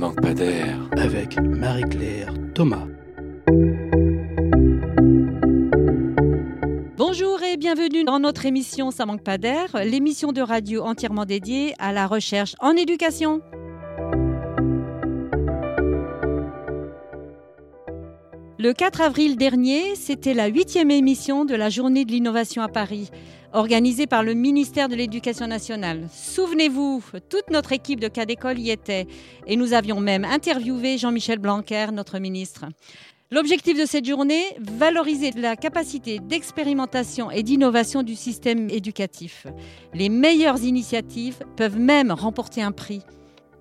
manque pas d'air. Avec Marie-Claire Thomas. Bonjour et bienvenue dans notre émission Ça manque pas d'air, l'émission de radio entièrement dédiée à la recherche en éducation. Le 4 avril dernier, c'était la huitième émission de la Journée de l'innovation à Paris, organisée par le ministère de l'Éducation nationale. Souvenez-vous, toute notre équipe de cas d'école y était et nous avions même interviewé Jean-Michel Blanquer, notre ministre. L'objectif de cette journée, valoriser la capacité d'expérimentation et d'innovation du système éducatif. Les meilleures initiatives peuvent même remporter un prix.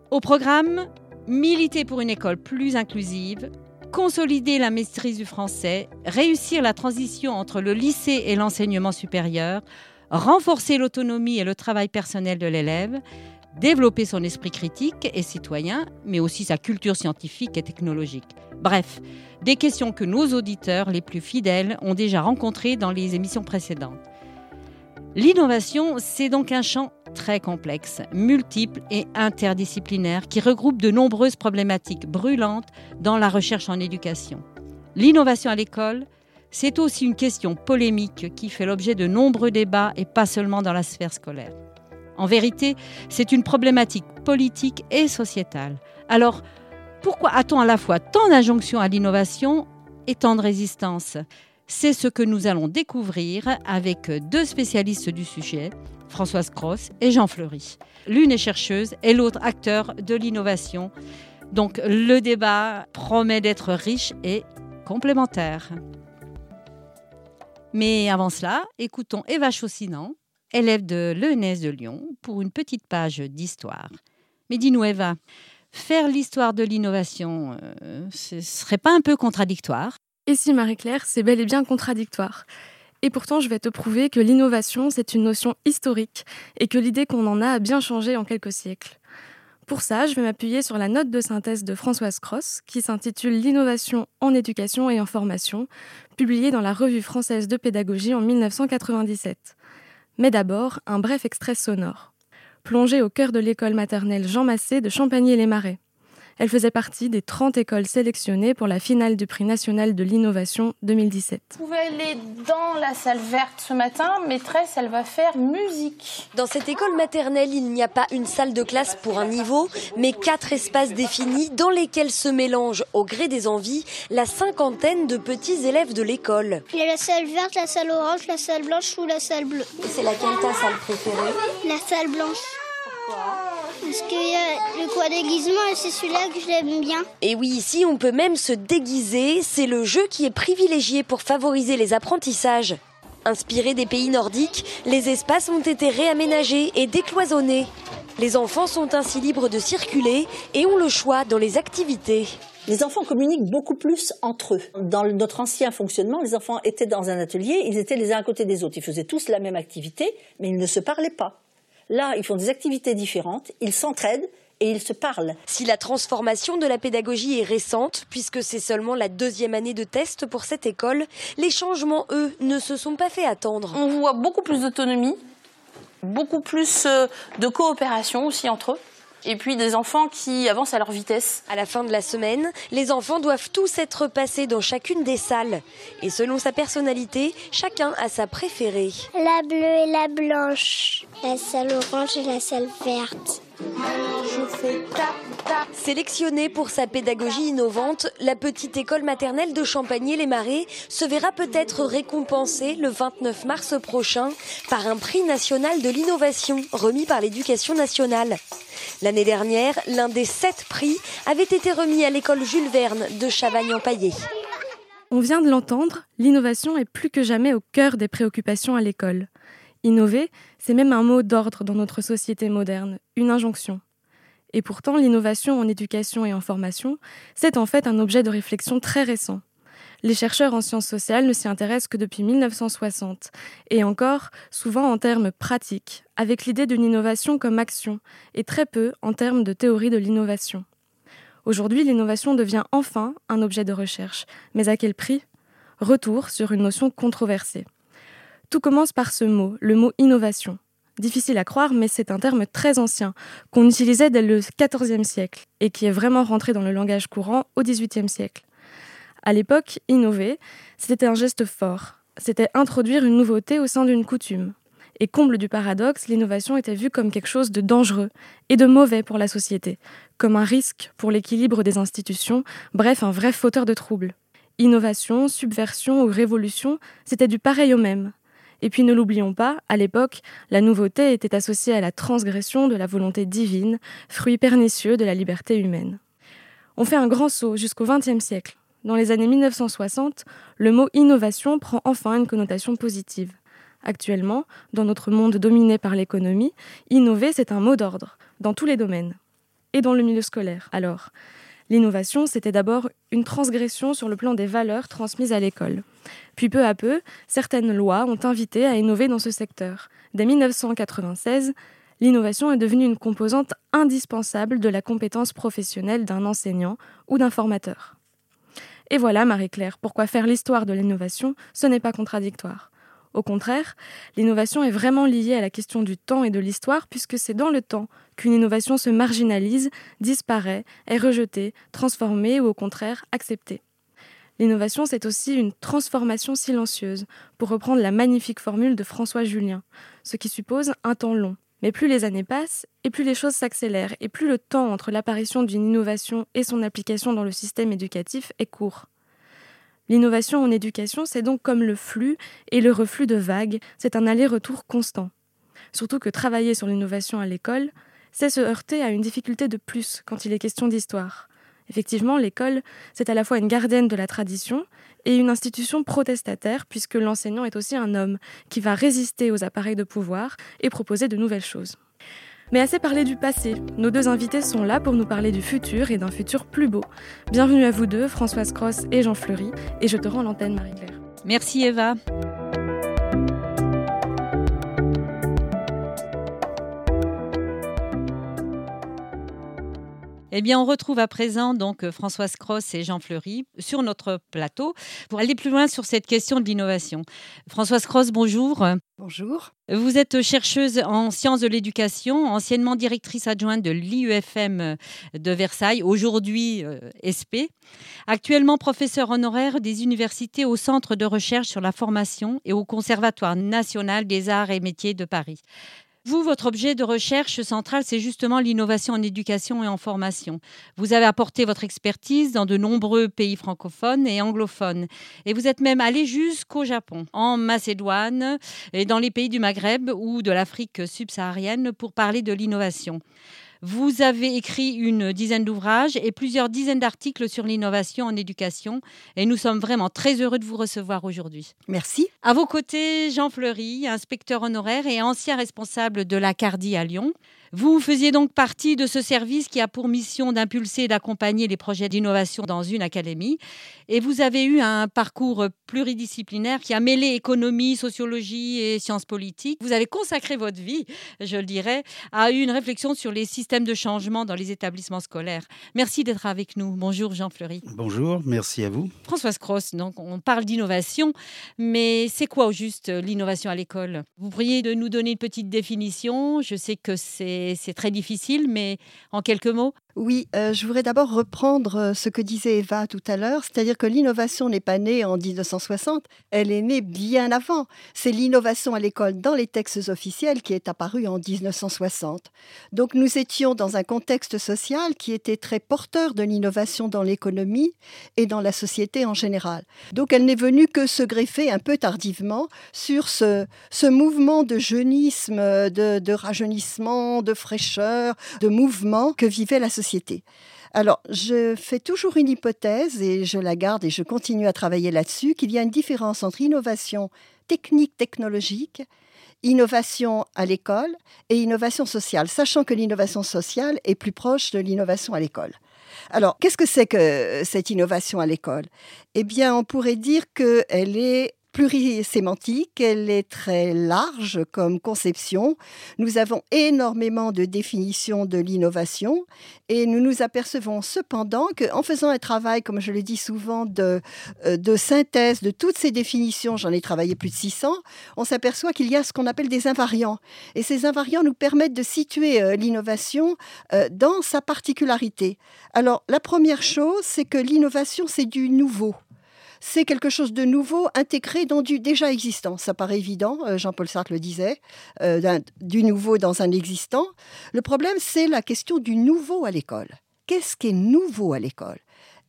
Au programme, militer pour une école plus inclusive, consolider la maîtrise du français, réussir la transition entre le lycée et l'enseignement supérieur, renforcer l'autonomie et le travail personnel de l'élève, développer son esprit critique et citoyen, mais aussi sa culture scientifique et technologique. Bref, des questions que nos auditeurs les plus fidèles ont déjà rencontrées dans les émissions précédentes. L'innovation, c'est donc un champ très complexe, multiple et interdisciplinaire qui regroupe de nombreuses problématiques brûlantes dans la recherche en éducation. L'innovation à l'école, c'est aussi une question polémique qui fait l'objet de nombreux débats et pas seulement dans la sphère scolaire. En vérité, c'est une problématique politique et sociétale. Alors, pourquoi a-t-on à la fois tant d'injonctions à l'innovation et tant de résistance? C'est ce que nous allons découvrir avec deux spécialistes du sujet, Françoise Cross et Jean Fleury. L'une est chercheuse et l'autre acteur de l'innovation. Donc le débat promet d'être riche et complémentaire. Mais avant cela, écoutons Eva Chaussinan, élève de l'ENS de Lyon, pour une petite page d'histoire. Mais dis-nous Eva, faire l'histoire de l'innovation, euh, ce serait pas un peu contradictoire? Et Marie-Claire, c'est bel et bien contradictoire. Et pourtant, je vais te prouver que l'innovation, c'est une notion historique et que l'idée qu'on en a a bien changé en quelques siècles. Pour ça, je vais m'appuyer sur la note de synthèse de Françoise Cross, qui s'intitule L'innovation en éducation et en formation, publiée dans la Revue française de pédagogie en 1997. Mais d'abord, un bref extrait sonore. Plongé au cœur de l'école maternelle Jean Massé de Champagny-les-Marais. Elle faisait partie des 30 écoles sélectionnées pour la finale du prix national de l'innovation 2017. Vous pouvez aller dans la salle verte ce matin. Maîtresse, elle va faire musique. Dans cette école maternelle, il n'y a pas une salle de classe pour un niveau, mais quatre espaces définis dans lesquels se mélangent, au gré des envies, la cinquantaine de petits élèves de l'école. Il y a la salle verte, la salle orange, la salle blanche ou la salle bleue? C'est laquelle ta salle préférée? La salle blanche. Pourquoi? Parce que le quoi déguisement, c'est celui-là que je l'aime bien. Et oui, ici, on peut même se déguiser. C'est le jeu qui est privilégié pour favoriser les apprentissages. Inspirés des pays nordiques, les espaces ont été réaménagés et décloisonnés. Les enfants sont ainsi libres de circuler et ont le choix dans les activités. Les enfants communiquent beaucoup plus entre eux. Dans notre ancien fonctionnement, les enfants étaient dans un atelier, ils étaient les uns à côté des autres. Ils faisaient tous la même activité, mais ils ne se parlaient pas. Là, ils font des activités différentes, ils s'entraident et ils se parlent. Si la transformation de la pédagogie est récente, puisque c'est seulement la deuxième année de test pour cette école, les changements, eux, ne se sont pas fait attendre. On voit beaucoup plus d'autonomie, beaucoup plus euh, de coopération aussi entre eux et puis des enfants qui avancent à leur vitesse. À la fin de la semaine, les enfants doivent tous être passés dans chacune des salles. Et selon sa personnalité, chacun a sa préférée. La bleue et la blanche, la salle orange et la salle verte. Sélectionnée pour sa pédagogie innovante, la petite école maternelle de Champagny-les-Marais se verra peut-être récompensée le 29 mars prochain par un prix national de l'innovation remis par l'éducation nationale. L'année dernière, l'un des sept prix avait été remis à l'école Jules Verne de Chavagne-en-Paillé. On vient de l'entendre, l'innovation est plus que jamais au cœur des préoccupations à l'école. Innover, c'est même un mot d'ordre dans notre société moderne, une injonction. Et pourtant, l'innovation en éducation et en formation, c'est en fait un objet de réflexion très récent. Les chercheurs en sciences sociales ne s'y intéressent que depuis 1960, et encore souvent en termes pratiques, avec l'idée d'une innovation comme action, et très peu en termes de théorie de l'innovation. Aujourd'hui, l'innovation devient enfin un objet de recherche, mais à quel prix? Retour sur une notion controversée. Tout commence par ce mot, le mot innovation. Difficile à croire, mais c'est un terme très ancien, qu'on utilisait dès le XIVe siècle, et qui est vraiment rentré dans le langage courant au XVIIIe siècle. À l'époque, innover, c'était un geste fort, c'était introduire une nouveauté au sein d'une coutume. Et comble du paradoxe, l'innovation était vue comme quelque chose de dangereux et de mauvais pour la société, comme un risque pour l'équilibre des institutions, bref, un vrai fauteur de troubles. Innovation, subversion ou révolution, c'était du pareil au même. Et puis ne l'oublions pas, à l'époque, la nouveauté était associée à la transgression de la volonté divine, fruit pernicieux de la liberté humaine. On fait un grand saut jusqu'au XXe siècle. Dans les années 1960, le mot innovation prend enfin une connotation positive. Actuellement, dans notre monde dominé par l'économie, innover, c'est un mot d'ordre, dans tous les domaines. Et dans le milieu scolaire, alors. L'innovation, c'était d'abord une transgression sur le plan des valeurs transmises à l'école. Puis peu à peu, certaines lois ont invité à innover dans ce secteur. Dès 1996, l'innovation est devenue une composante indispensable de la compétence professionnelle d'un enseignant ou d'un formateur. Et voilà, Marie-Claire, pourquoi faire l'histoire de l'innovation, ce n'est pas contradictoire. Au contraire, l'innovation est vraiment liée à la question du temps et de l'histoire, puisque c'est dans le temps qu'une innovation se marginalise, disparaît, est rejetée, transformée ou au contraire acceptée. L'innovation, c'est aussi une transformation silencieuse, pour reprendre la magnifique formule de François Julien, ce qui suppose un temps long. Mais plus les années passent, et plus les choses s'accélèrent, et plus le temps entre l'apparition d'une innovation et son application dans le système éducatif est court. L'innovation en éducation, c'est donc comme le flux et le reflux de vagues, c'est un aller-retour constant. Surtout que travailler sur l'innovation à l'école, c'est se heurter à une difficulté de plus quand il est question d'histoire. Effectivement, l'école, c'est à la fois une gardienne de la tradition et une institution protestataire, puisque l'enseignant est aussi un homme qui va résister aux appareils de pouvoir et proposer de nouvelles choses. Mais assez parlé du passé. Nos deux invités sont là pour nous parler du futur et d'un futur plus beau. Bienvenue à vous deux, Françoise Cross et Jean Fleury, et je te rends l'antenne, Marie-Claire. Merci Eva. Eh bien, on retrouve à présent donc euh, Françoise Cross et Jean Fleury sur notre plateau pour aller plus loin sur cette question de l'innovation. Françoise Cross, bonjour. Bonjour. Vous êtes chercheuse en sciences de l'éducation, anciennement directrice adjointe de l'IUFM de Versailles, aujourd'hui euh, SP. Actuellement professeure honoraire des universités au Centre de recherche sur la formation et au Conservatoire national des arts et métiers de Paris. Vous, votre objet de recherche central, c'est justement l'innovation en éducation et en formation. Vous avez apporté votre expertise dans de nombreux pays francophones et anglophones. Et vous êtes même allé jusqu'au Japon, en Macédoine et dans les pays du Maghreb ou de l'Afrique subsaharienne pour parler de l'innovation. Vous avez écrit une dizaine d'ouvrages et plusieurs dizaines d'articles sur l'innovation en éducation et nous sommes vraiment très heureux de vous recevoir aujourd'hui. Merci. À vos côtés, Jean Fleury, inspecteur honoraire et ancien responsable de la CARDI à Lyon. Vous faisiez donc partie de ce service qui a pour mission d'impulser et d'accompagner les projets d'innovation dans une académie. Et vous avez eu un parcours pluridisciplinaire qui a mêlé économie, sociologie et sciences politiques. Vous avez consacré votre vie, je le dirais, à une réflexion sur les systèmes de changement dans les établissements scolaires. Merci d'être avec nous. Bonjour Jean Fleury. Bonjour, merci à vous. Françoise Cross, donc on parle d'innovation, mais c'est quoi au juste l'innovation à l'école? Vous pourriez de nous donner une petite définition Je sais que c'est c'est très difficile, mais en quelques mots oui, euh, je voudrais d'abord reprendre euh, ce que disait Eva tout à l'heure, c'est-à-dire que l'innovation n'est pas née en 1960, elle est née bien avant. C'est l'innovation à l'école dans les textes officiels qui est apparue en 1960. Donc nous étions dans un contexte social qui était très porteur de l'innovation dans l'économie et dans la société en général. Donc elle n'est venue que se greffer un peu tardivement sur ce, mouvement de jeunisme, de, de rajeunissement, de fraîcheur, de mouvement que vivait la société alors, je fais toujours une hypothèse et je la garde et je continue à travailler là-dessus, qu'il y a une différence entre innovation technique, technologique, innovation à l'école et innovation sociale, sachant que l'innovation sociale est plus proche de l'innovation à l'école. Alors, qu'est-ce que c'est que cette innovation à l'école? Eh bien, on pourrait dire qu'elle est plurisémantique, elle est très large comme conception. Nous avons énormément de définitions de l'innovation et nous nous apercevons cependant qu'en faisant un travail, comme je le dis souvent, de, euh, de synthèse de toutes ces définitions, j'en ai travaillé plus de 600, on s'aperçoit qu'il y a ce qu'on appelle des invariants. Et ces invariants nous permettent de situer euh, l'innovation euh, dans sa particularité. Alors, la première chose, c'est que l'innovation, c'est du nouveau c'est quelque chose de nouveau intégré dans du déjà existant. Ça paraît évident, euh, Jean-Paul Sartre le disait, euh, du nouveau dans un existant. Le problème, c'est la question du nouveau à l'école. Qu'est-ce qui est nouveau à l'école?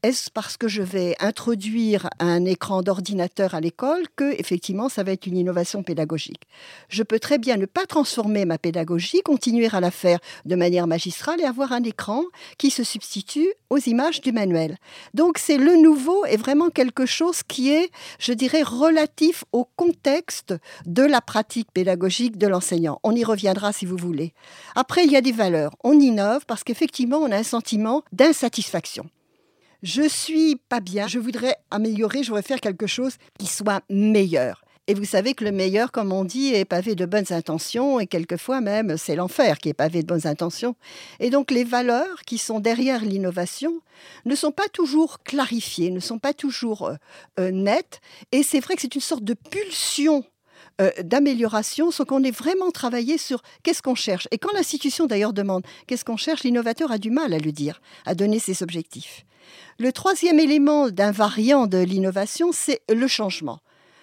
Est-ce parce que je vais introduire un écran d'ordinateur à l'école que, effectivement, ça va être une innovation pédagogique? Je peux très bien ne pas transformer ma pédagogie, continuer à la faire de manière magistrale et avoir un écran qui se substitue aux images du manuel. Donc, c'est le nouveau et vraiment quelque chose qui est, je dirais, relatif au contexte de la pratique pédagogique de l'enseignant. On y reviendra si vous voulez. Après, il y a des valeurs. On innove parce qu'effectivement, on a un sentiment d'insatisfaction je suis pas bien, je voudrais améliorer, je voudrais faire quelque chose qui soit meilleur. Et vous savez que le meilleur, comme on dit, est pavé de bonnes intentions et quelquefois même c'est l'enfer qui est pavé de bonnes intentions. Et donc les valeurs qui sont derrière l'innovation ne sont pas toujours clarifiées, ne sont pas toujours euh, euh, nettes. Et c'est vrai que c'est une sorte de pulsion euh, d'amélioration, sans qu'on ait vraiment travaillé sur qu'est-ce qu'on cherche. Et quand l'institution d'ailleurs demande qu'est-ce qu'on cherche, l'innovateur a du mal à le dire, à donner ses objectifs. Le troisième élément d'un variant de l'innovation, c'est le changement.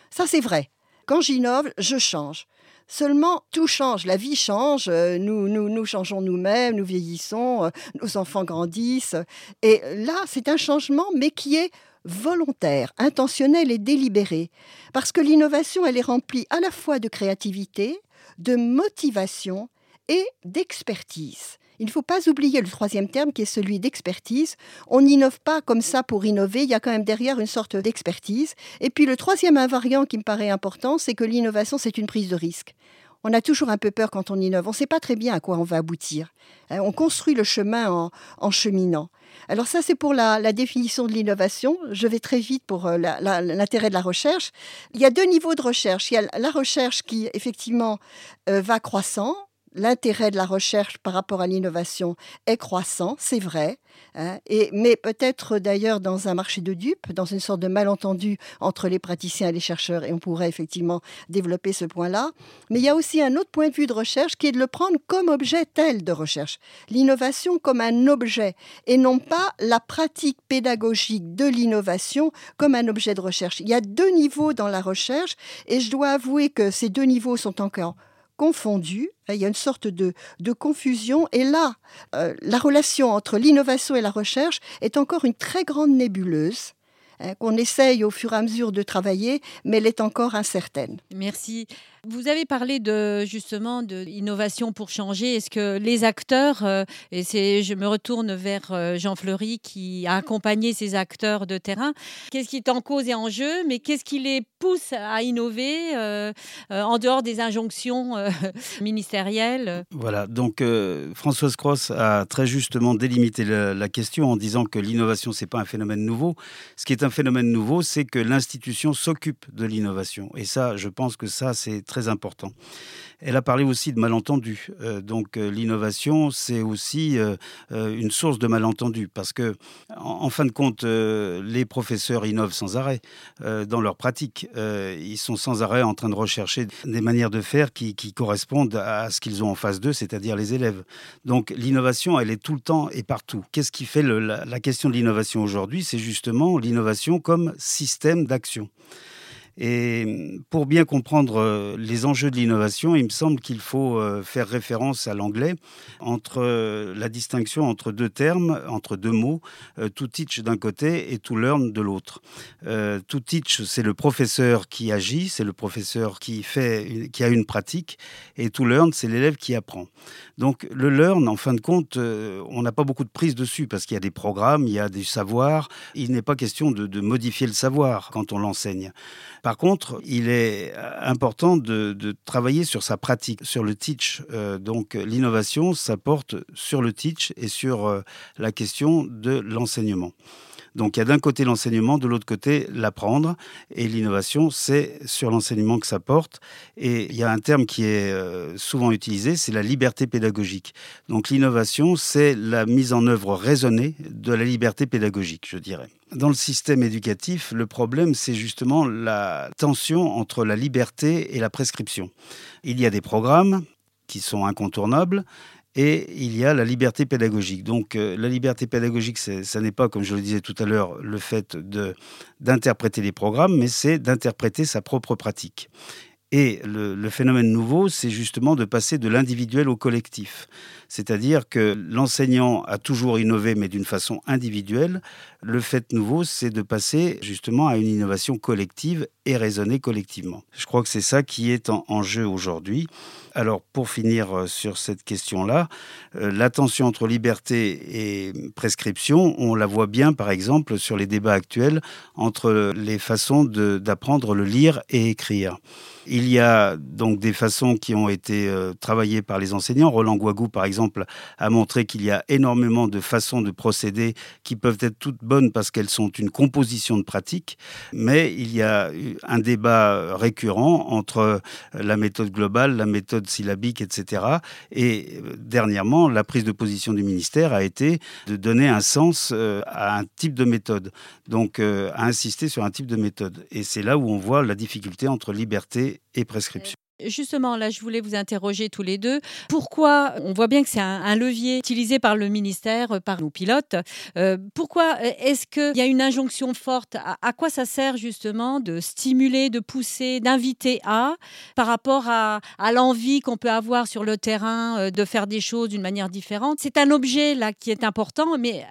Ça, c'est vrai. Quand j'innove, je change. Seulement, tout change, la vie change, euh, nous, nous, nous changeons nous-mêmes, nous vieillissons, euh, nos enfants grandissent. Et là, c'est un changement, mais qui est volontaire, intentionnel et délibéré. Parce que l'innovation, elle est remplie à la fois de créativité, de motivation et d'expertise. Il ne faut pas oublier le troisième terme qui est celui d'expertise. On n'innove pas comme ça pour innover, il y a quand même derrière une sorte d'expertise. Et puis le troisième invariant qui me paraît important, c'est que l'innovation, c'est une prise de risque. On a toujours un peu peur quand on innove. On ne sait pas très bien à quoi on va aboutir. Hein, on construit le chemin en, cheminant. Alors ça, c'est pour la, définition de l'innovation. Je vais très vite pour euh, l'intérêt de la recherche. Il y a deux niveaux de recherche. Il y a la recherche qui, effectivement, euh, va croissant l'intérêt de la recherche par rapport à l'innovation est croissant, c'est vrai, hein, et, mais peut-être d'ailleurs dans un marché de dupes, dans une sorte de malentendu entre les praticiens et les chercheurs, et on pourrait effectivement développer ce point-là. Mais il y a aussi un autre point de vue de recherche qui est de le prendre comme objet tel de recherche, l'innovation comme un objet, et non pas la pratique pédagogique de l'innovation comme un objet de recherche. Il y a deux niveaux dans la recherche, et je dois avouer que ces deux niveaux sont encore confondus. Il y a une sorte de, confusion. Et là, euh, la relation entre l'innovation et la recherche est encore une très grande nébuleuse. Hein, qu'on essaye au fur et à mesure de travailler, mais elle est encore incertaine. Merci. Vous avez parlé de justement de l'innovation pour changer. Est-ce que les acteurs, euh, et c'est, je me retourne vers euh, Jean Fleury qui a accompagné ces acteurs de terrain, qu'est-ce qui est en cause et en jeu, mais qu'est-ce qui les pousse à innover euh, en dehors des injonctions ministérielles? Voilà, donc Françoise Cross a très justement délimité la, la question en disant que l'innovation, c'est pas un phénomène nouveau. Ce qui est un phénomène nouveau, c'est que l'institution s'occupe de l'innovation. Et ça, je pense que ça, c'est très important. Elle a parlé aussi de malentendus. Euh, donc euh, l'innovation, c'est aussi euh, une source de malentendus parce que, en, fin de compte, les professeurs innovent sans arrêt dans leur pratique. ils sont sans arrêt en train de rechercher des manières de faire qui, correspondent à ce qu'ils ont en face d'eux, c'est-à-dire les élèves. Donc l'innovation, elle est tout le temps et partout. Qu'est-ce qui fait la question de l'innovation aujourd'hui? C'est justement l'innovation comme système d'action. Et pour bien comprendre euh, les enjeux de l'innovation, il me semble qu'il faut euh, faire référence à l'anglais entre euh, la distinction entre deux termes, entre deux mots, to teach d'un côté et to learn de l'autre. To teach, c'est le professeur qui agit, c'est le professeur qui fait, qui a une pratique, et to learn, c'est l'élève qui apprend. Donc le learn, en fin de compte, on n'a pas beaucoup de prise dessus parce qu'il y a des programmes, il y a des savoirs. Il n'est pas question de modifier le savoir quand on l'enseigne. Par contre, il est important de, travailler sur sa pratique, sur le teach. Euh, donc l'innovation, ça porte sur le teach et sur euh, la question de l'enseignement. Donc il y a d'un côté l'enseignement, de l'autre côté l'apprendre. Et l'innovation, c'est sur l'enseignement que ça porte. Et il y a un terme qui est euh, souvent utilisé, c'est la liberté pédagogique. Donc l'innovation, c'est la mise en œuvre raisonnée de la liberté pédagogique, je dirais. Dans le système éducatif, le problème, c'est justement la tension entre la liberté et la prescription. Il y a des programmes qui sont incontournables et il y a la liberté pédagogique. Donc euh, la liberté pédagogique, ça n'est pas, comme je le disais tout à l'heure, le fait d'interpréter les programmes, mais c'est d'interpréter sa propre pratique. Et le, phénomène nouveau, c'est justement de passer de l'individuel au collectif. C'est-à-dire que l'enseignant a toujours innové, mais d'une façon individuelle. Le fait nouveau, c'est de passer justement à une innovation collective et raisonnée collectivement. Je crois que c'est ça qui est en jeu aujourd'hui. Alors, pour finir euh, sur cette question-là, euh, la tension entre liberté et prescription, on la voit bien, par exemple, sur les débats actuels entre les façons d'apprendre le lire et écrire. Il y a donc des façons qui ont été euh, travaillées par les enseignants. Roland Guagou, par exemple, a montré qu'il y a énormément de façons de procéder qui peuvent être toutes bonnes parce qu'elles sont une composition de pratiques. Mais il y a un débat récurrent entre la méthode globale, la méthode syllabique, etc. Et euh, dernièrement, la prise de position du ministère a été de donner un sens euh, à un type de méthode, donc euh, à insister sur un type de méthode. Et c'est là où on voit la difficulté entre liberté et prescription. Justement, là, je voulais vous interroger tous les deux. Pourquoi, on voit bien que c'est un, levier utilisé par le ministère, euh, par nos pilotes, euh, pourquoi euh, est-ce qu'il y a une injonction forte à, quoi ça sert justement de stimuler, de pousser, d'inviter à, par rapport à, l'envie qu'on peut avoir sur le terrain de faire des choses d'une manière différente? C'est un objet là qui est important, mais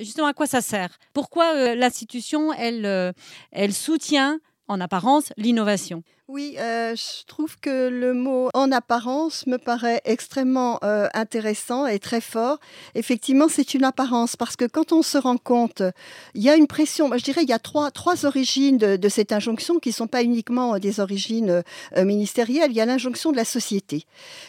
justement, à quoi ça sert? Pourquoi l'institution, elle, elle soutient en apparence l'innovation? Oui, euh, je trouve que le mot en apparence me paraît extrêmement euh, intéressant et très fort. Effectivement, c'est une apparence parce que quand on se rend compte, il y a une pression. Je dirais il y a trois, trois origines de, cette injonction qui ne sont pas uniquement des origines euh, ministérielles. Il y a l'injonction de la société.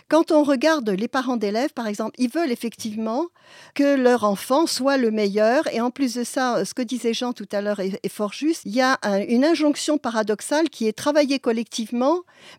Quand on regarde les parents d'élèves, par exemple, ils veulent effectivement que leur enfant soit le meilleur. Et en plus de ça, ce que disait Jean tout à l'heure est, fort juste. Il y a une injonction paradoxale qui est travailler collectivement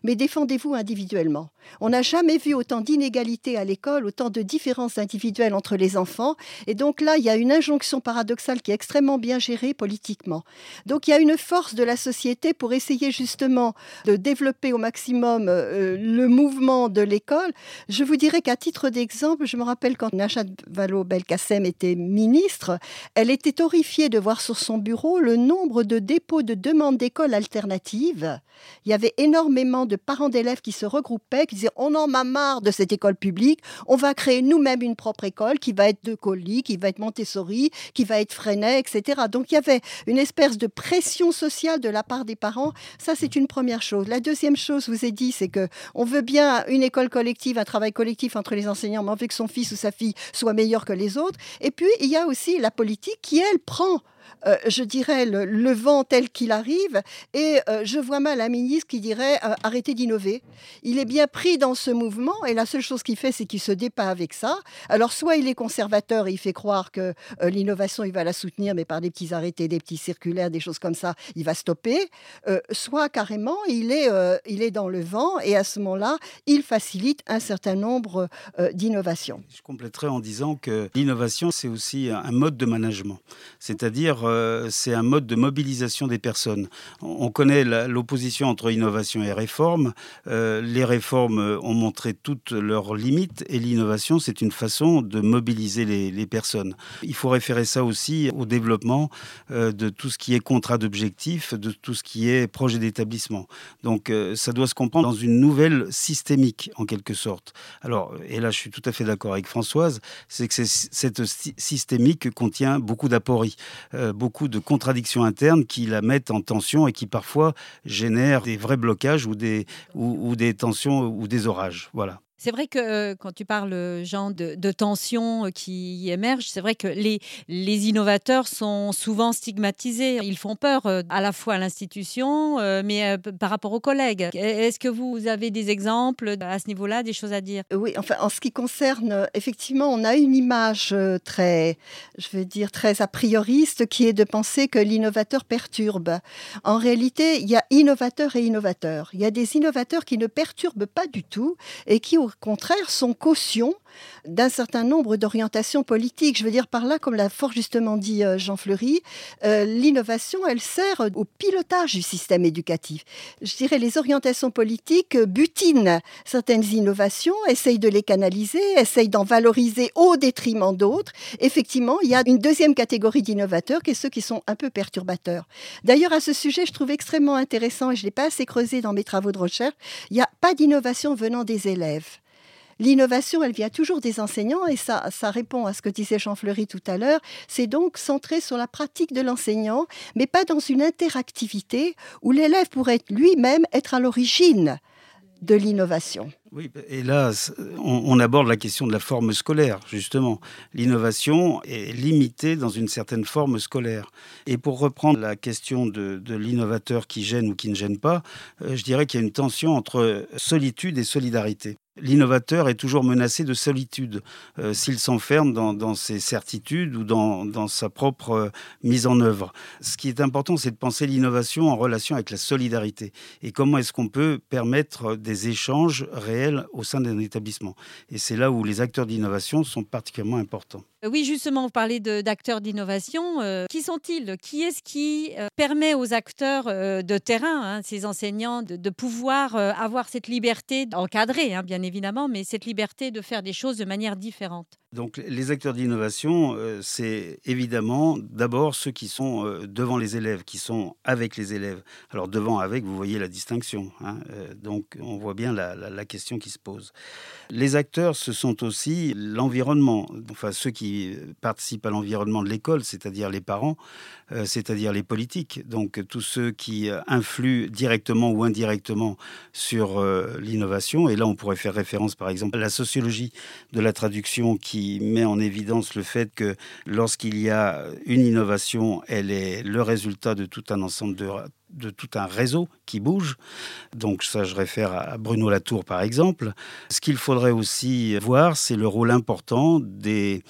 mais défendez-vous individuellement. On n'a jamais vu autant d'inégalités à l'école, autant de différences individuelles entre les enfants. Et donc là, il y a une injonction paradoxale qui est extrêmement bien gérée politiquement. Donc il y a une force de la société pour essayer justement de développer au maximum euh, le mouvement de l'école. Je vous dirais qu'à titre d'exemple, je me rappelle quand Nachat Vallaud-Belkacem était ministre, elle était horrifiée de voir sur son bureau le nombre de dépôts de demandes d'écoles alternatives. Il y avait énormément de parents d'élèves qui se regroupaient, qui disaient on en a marre de cette école publique, on va créer nous-mêmes une propre école qui va être de colis, qui va être Montessori, qui va être Freinet, etc. Donc il y avait une espèce de pression sociale de la part des parents. Ça, c'est une première chose. La deuxième chose, vous ai dit, c'est que on veut bien une école collective, un travail collectif entre les enseignants, mais on veut que son fils ou sa fille soit meilleur que les autres. Et puis, il y a aussi la politique qui, elle, prend euh, je dirais, le, vent tel qu'il arrive. Et euh, je vois mal un ministre qui dirait euh, arrêtez d'innover. Il est bien pris dans ce mouvement et la seule chose qu'il fait, c'est qu'il se dépat avec ça. Alors, soit il est conservateur et il fait croire que l'innovation, il va la soutenir, mais par des petits arrêtés, des petits circulaires, des choses comme ça, il va stopper. soit carrément, il est, il est dans le vent et à ce moment-là, il facilite un certain nombre d'innovations. Je compléterai en disant que l'innovation, c'est aussi un mode de management. C'est-à-dire euh, c'est un mode de mobilisation des personnes. On connaît l'opposition entre innovation et réforme. Euh, les réformes ont montré toutes leurs limites et l'innovation, c'est une façon de mobiliser les, personnes. Il faut référer ça aussi au développement euh, de tout ce qui est contrat d'objectif, de tout ce qui est projet d'établissement. Donc ça doit se comprendre dans une nouvelle systémique, en quelque sorte. Alors, et là je suis tout à fait d'accord avec Françoise, c'est que cette systémique contient beaucoup d'apories beaucoup de contradictions internes qui la mettent en tension et qui parfois génèrent des vrais blocages ou des, ou, des tensions ou des orages. Voilà. C'est vrai que euh, quand tu parles, euh, Jean, de, tensions euh, qui émergent, c'est vrai que les, les innovateurs sont souvent stigmatisés. Ils font peur à la fois à l'institution, mais par rapport aux collègues. Est-ce que vous avez des exemples à ce niveau-là, des choses à dire? Oui, enfin, en ce qui concerne, effectivement, on a une image très, je veux dire, très a prioriste qui est de penser que l'innovateur perturbe. En réalité, il y a innovateur et innovateur. Il y a des innovateurs qui ne perturbent pas du tout et qui, au contraire, sont caution d'un certain nombre d'orientations politiques. Je veux dire par là, comme l'a fort justement dit euh, Jean Fleury, euh, l'innovation, elle sert au pilotage du système éducatif. Je dirais les orientations politiques butinent certaines innovations, essayent de les canaliser, essayent d'en valoriser au détriment d'autres. Effectivement, il y a une deuxième catégorie d'innovateurs qui est ceux qui sont un peu perturbateurs. D'ailleurs, à ce sujet, je trouve extrêmement intéressant, et je ne l'ai pas assez creusé dans mes travaux de recherche, il n'y a pas d'innovation venant des élèves. L'innovation, elle vient toujours des enseignants et ça, répond à ce que disait Jean Fleury tout à l'heure. C'est donc centré sur la pratique de l'enseignant, mais pas dans une interactivité où l'élève pourrait lui-même être à l'origine de l'innovation. Oui, et là, on, aborde la question de la forme scolaire, justement. L'innovation est limitée dans une certaine forme scolaire. Et pour reprendre la question de, de l'innovateur qui gêne ou qui ne gêne pas, euh, je dirais qu'il y a une tension entre solitude et solidarité. L'innovateur est toujours menacé de solitude euh, s'il s'enferme dans, ses certitudes ou dans, sa propre euh, mise en œuvre. Ce qui est important, c'est de penser l'innovation en relation avec la solidarité et comment est-ce qu'on peut permettre des échanges réels au sein d'un établissement? Et c'est là où les acteurs d'innovation sont particulièrement importants. Euh, oui, justement, vous parlez d'acteurs d'innovation. Euh, qui sont-ils? Qui est-ce qui euh, permet aux acteurs de terrain, hein, ces enseignants, de, pouvoir avoir cette liberté encadrée, hein, bien évidemment, mais cette liberté de faire des choses de manière différente? Donc les acteurs d'innovation, c'est évidemment d'abord ceux qui sont devant les élèves, qui sont avec les élèves. Alors devant, avec, vous voyez la distinction. Hein, donc on voit bien la, la, question qui se pose. Les acteurs, ce sont aussi l'environnement, enfin ceux qui participent à l'environnement de l'école, c'est-à-dire les parents, euh, c'est-à-dire les politiques. Donc tous ceux qui euh, influent directement ou indirectement sur euh, l'innovation. Et là, on pourrait faire référence, par exemple, à la sociologie de la traduction qui met en évidence le fait que lorsqu'il y a une innovation, elle est le résultat de tout un ensemble de de tout un réseau qui bouge. Donc ça, je réfère à Bruno Latour, par exemple. Ce qu'il faudrait aussi voir, c'est le rôle important des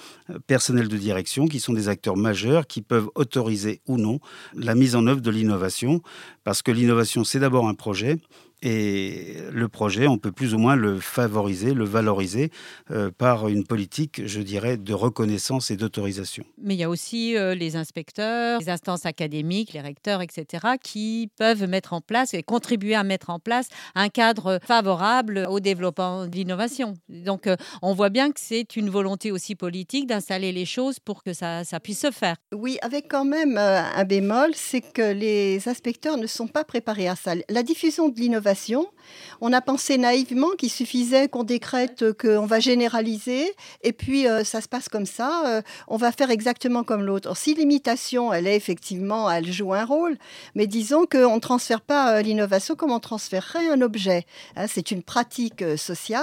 personnels de direction, qui sont des acteurs majeurs, qui peuvent autoriser ou non la mise en œuvre de l'innovation, parce que l'innovation, c'est d'abord un projet, et le projet, on peut plus ou moins le favoriser, le valoriser euh, par une politique, je dirais, de reconnaissance et d'autorisation. Mais il y a aussi euh, les inspecteurs, les instances académiques, les recteurs, etc., qui peuvent mettre en place et contribuer à mettre en place un cadre favorable au développement de l'innovation. Donc, euh, on voit bien que c'est une volonté aussi politique d'installer les choses pour que ça, ça puisse se faire. Oui, avec quand même un bémol, c'est que les inspecteurs ne sont pas préparés à ça. La diffusion de l'innovation on a pensé naïvement qu'il suffisait qu'on décrète qu'on va généraliser et puis euh, ça se passe comme ça, euh, on va faire exactement comme l'autre. Si l'imitation, elle est effectivement, elle joue un rôle, mais disons qu'on ne transfère pas euh, l'innovation comme on transférerait un objet. Hein. c'est une pratique sociale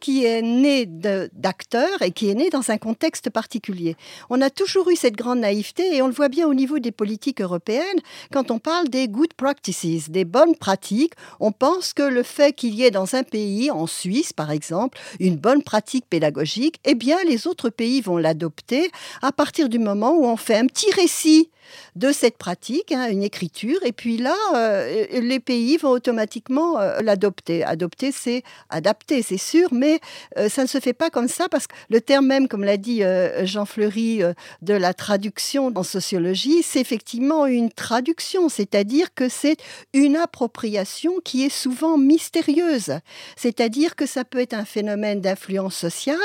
qui est née d'acteurs et qui est née dans un contexte particulier. On a toujours eu cette grande naïveté et on le voit bien au niveau des politiques européennes quand on parle des good practices, des bonnes pratiques. On pense que le fait qu'il y ait dans un pays, en Suisse par exemple, une bonne pratique pédagogique, eh bien les autres pays vont l'adopter à partir du moment où on fait un petit récit de cette pratique, hein, une écriture, et puis là, euh, les pays vont automatiquement euh, l'adopter. Adopter, c'est adapter, c'est sûr, mais euh, ça ne se fait pas comme ça parce que le terme même, comme l'a dit Jean Fleury, de la traduction en sociologie, c'est effectivement une traduction, c'est-à-dire que c'est une appropriation qui est souvent mystérieuse. C'est-à-dire que ça peut être un phénomène d'influence sociale,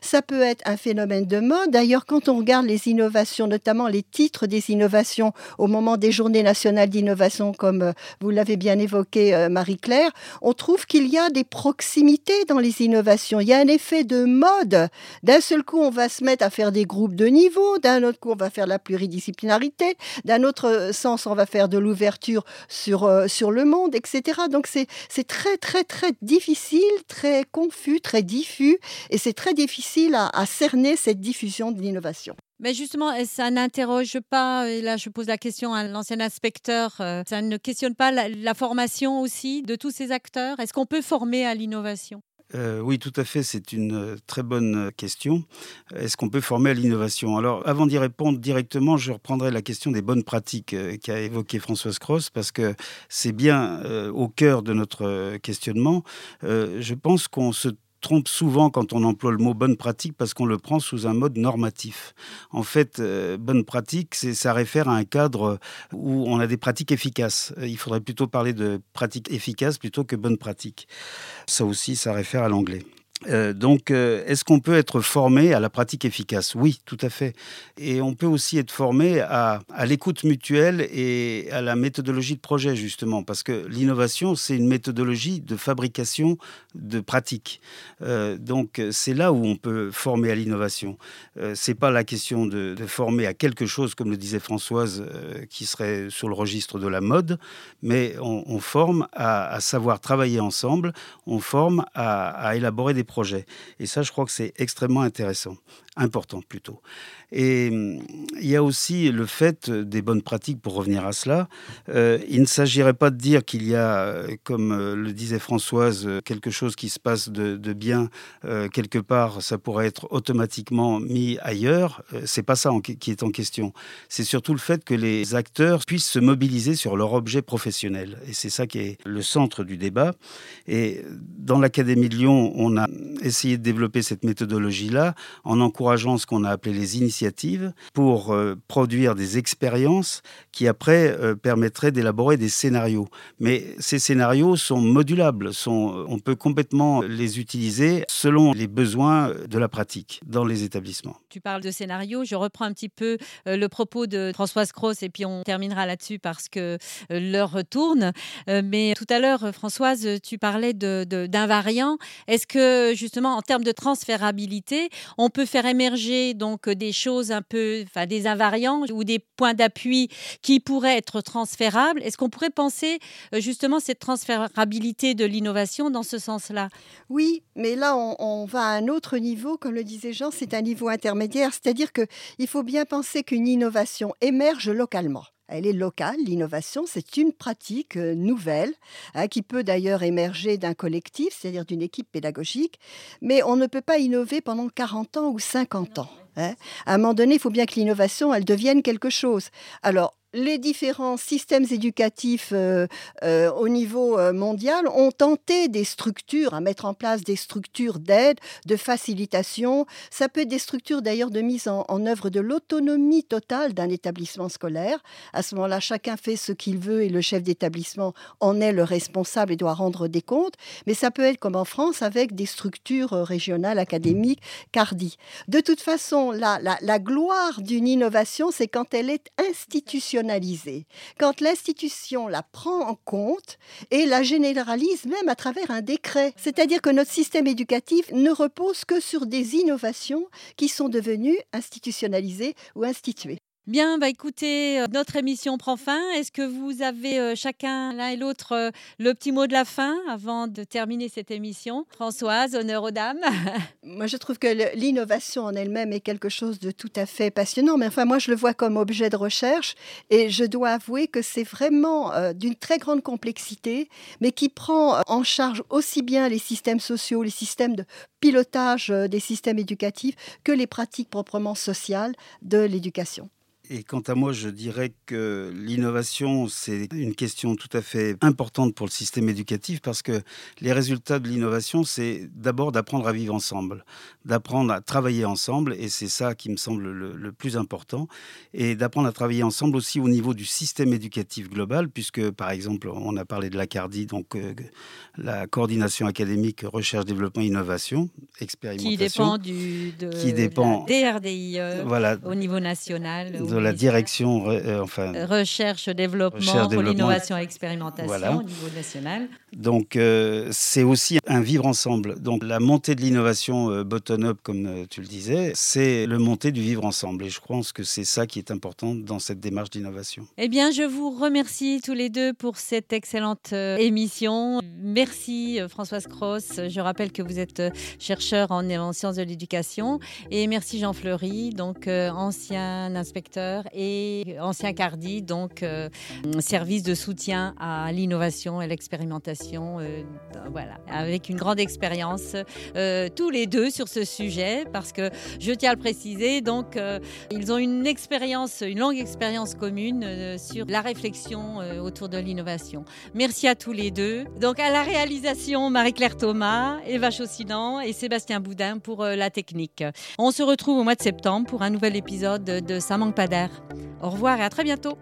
ça peut être un phénomène de mode. D'ailleurs, quand on regarde les innovations, notamment les titres des innovations, au moment des journées nationales d'innovation, comme euh, vous l'avez bien évoqué, euh, Marie-Claire, on trouve qu'il y a des proximités dans les innovations. Il y a un effet de mode. D'un seul coup, on va se mettre à faire des groupes de niveau, d'un autre coup, on va faire la pluridisciplinarité, d'un autre sens, on va faire de l'ouverture sur, sur le monde, etc. Donc c'est très, très, très difficile, très confus, très diffus, et c'est très difficile à, cerner cette diffusion de l'innovation. Mais justement, ça n'interroge pas, et là je pose la question à l'ancien inspecteur, euh, ça ne questionne pas la formation aussi de tous ces acteurs? Est-ce qu'on peut former à l'innovation? Euh, oui, tout à fait. C'est une euh, très bonne question. Est-ce qu'on peut former à l'innovation? Alors, avant d'y répondre directement, je reprendrai la question des bonnes pratiques qu'a évoqué Françoise Cross, parce que c'est bien au cœur de notre questionnement. je pense qu'on se trompe souvent quand on emploie le mot bonne pratique parce qu'on le prend sous un mode normatif. En fait, euh, bonne pratique, ça réfère à un cadre où on a des pratiques efficaces. Il faudrait plutôt parler de pratiques efficaces plutôt que bonne pratique. Ça aussi, ça réfère à l'anglais. Euh, donc, euh, est-ce qu'on peut être formé à la pratique efficace? Oui, tout à fait. Et on peut aussi être formé à, l'écoute mutuelle et à la méthodologie de projet, justement, parce que l'innovation, c'est une méthodologie de fabrication de pratiques. Euh, donc, c'est là où on peut former à l'innovation. c'est pas la question de, former à quelque chose, comme le disait Françoise, qui serait sur le registre de la mode, mais on, forme à, savoir travailler ensemble, on forme à, à élaborer des projet. Et ça, je crois que c'est extrêmement intéressant, important plutôt. Et hum, il y a aussi le fait des bonnes pratiques, pour revenir à cela. Euh, il ne s'agirait pas de dire qu'il y a, euh, comme euh, le disait Françoise, quelque chose qui se passe de, bien quelque part, ça pourrait être automatiquement mis ailleurs. c'est pas ça qui est en question. C'est surtout le fait que les acteurs puissent se mobiliser sur leur objet professionnel. Et c'est ça qui est le centre du débat. Et dans l'Académie de Lyon, on a essayé de développer cette méthodologie-là en encourageant ce qu'on a appelé les initiatives pour euh, produire des expériences qui après euh, permettraient d'élaborer des scénarios. Mais ces scénarios sont modulables, sont, on peut complètement les utiliser selon les besoins de la pratique dans les établissements. Tu parles de scénarios, je reprends un petit peu euh, le propos de Françoise Cross et puis on terminera là-dessus parce que l'heure tourne. mais tout à l'heure, Françoise, tu parlais d'invariants. De, Est-ce que justement en termes de transférabilité, on peut faire émerger donc des choses un peu, enfin des invariants ou des points d'appui qui pourraient être transférables. Est-ce qu'on pourrait penser euh, justement cette transférabilité de l'innovation dans ce sens-là? Oui, mais là on, va à un autre niveau, comme le disait Jean, c'est un niveau intermédiaire, c'est-à-dire qu'il faut bien penser qu'une innovation émerge localement elle est locale. L'innovation, c'est une pratique euh, nouvelle hein, qui peut d'ailleurs émerger d'un collectif, c'est-à-dire d'une équipe pédagogique, mais on ne peut pas innover pendant 40 ans ou 50 ans. Hein. À un moment donné, il faut bien que l'innovation, elle devienne quelque chose. Alors, les différents systèmes éducatifs euh, euh, au niveau euh, mondial ont tenté des structures, à mettre en place des structures d'aide, de facilitation. Ça peut être des structures d'ailleurs de mise en, œuvre de l'autonomie totale d'un établissement scolaire. À ce moment-là, chacun fait ce qu'il veut et le chef d'établissement en est le responsable et doit rendre des comptes. Mais ça peut être comme en France avec des structures régionales, académiques, CARDI. De toute façon, la, la, la gloire d'une innovation, c'est quand elle est institutionnelle quand l'institution la prend en compte et la généralise même à travers un décret. C'est-à-dire que notre système éducatif ne repose que sur des innovations qui sont devenues institutionnalisées ou instituées. Bien, bah écoutez, euh, notre émission prend fin. Est-ce que vous avez euh, chacun, l'un et l'autre, euh, le petit mot de la fin avant de terminer cette émission? Françoise, honneur aux dames. moi, je trouve que l'innovation en elle-même est quelque chose de tout à fait passionnant. Mais enfin, moi, je le vois comme objet de recherche et je dois avouer que c'est vraiment d'une très grande complexité, mais qui prend en charge aussi bien les systèmes sociaux, les systèmes de pilotage des systèmes éducatifs que les pratiques proprement sociales de l'éducation. Et quant à moi, je dirais que l'innovation, c'est une question tout à fait importante pour le système éducatif parce que les résultats de l'innovation, c'est d'abord d'apprendre à vivre ensemble, d'apprendre à travailler ensemble, et c'est ça qui me semble le, plus important, et d'apprendre à travailler ensemble aussi au niveau du système éducatif global, puisque par exemple, on a parlé de la CARDI, donc euh, la coordination académique recherche, développement, innovation, expérimentation. Qui dépend du, de qui dépend, DRDI euh, voilà, au niveau national de la direction enfin, recherche, développement pour l'innovation et expérimentation au niveau national. Donc c'est aussi un vivre ensemble. Donc la montée de l'innovation bottom-up, comme tu le disais, c'est le montée du vivre ensemble. Et je pense que c'est ça qui est important dans cette démarche d'innovation. Eh bien, je vous remercie tous les deux pour cette excellente émission. Merci Françoise Cross. Je rappelle que vous êtes chercheur en, en sciences de l'éducation. Et merci Jean Fleury, donc ancien inspecteur et ancien CARDI, donc service de soutien à l'innovation et l'expérimentation. voilà, avec une grande expérience tous les deux sur ce sujet, parce que je tiens à le préciser, donc ils ont une expérience, une longue expérience commune sur la réflexion autour de l'innovation. Merci à tous les deux. Donc à la réalisation, Marie-Claire Thomas, Eva Chaussinan et Sébastien Boudin pour la technique. On se retrouve au mois de septembre pour un nouvel épisode de Ça manque pas Au revoir et à très bientôt.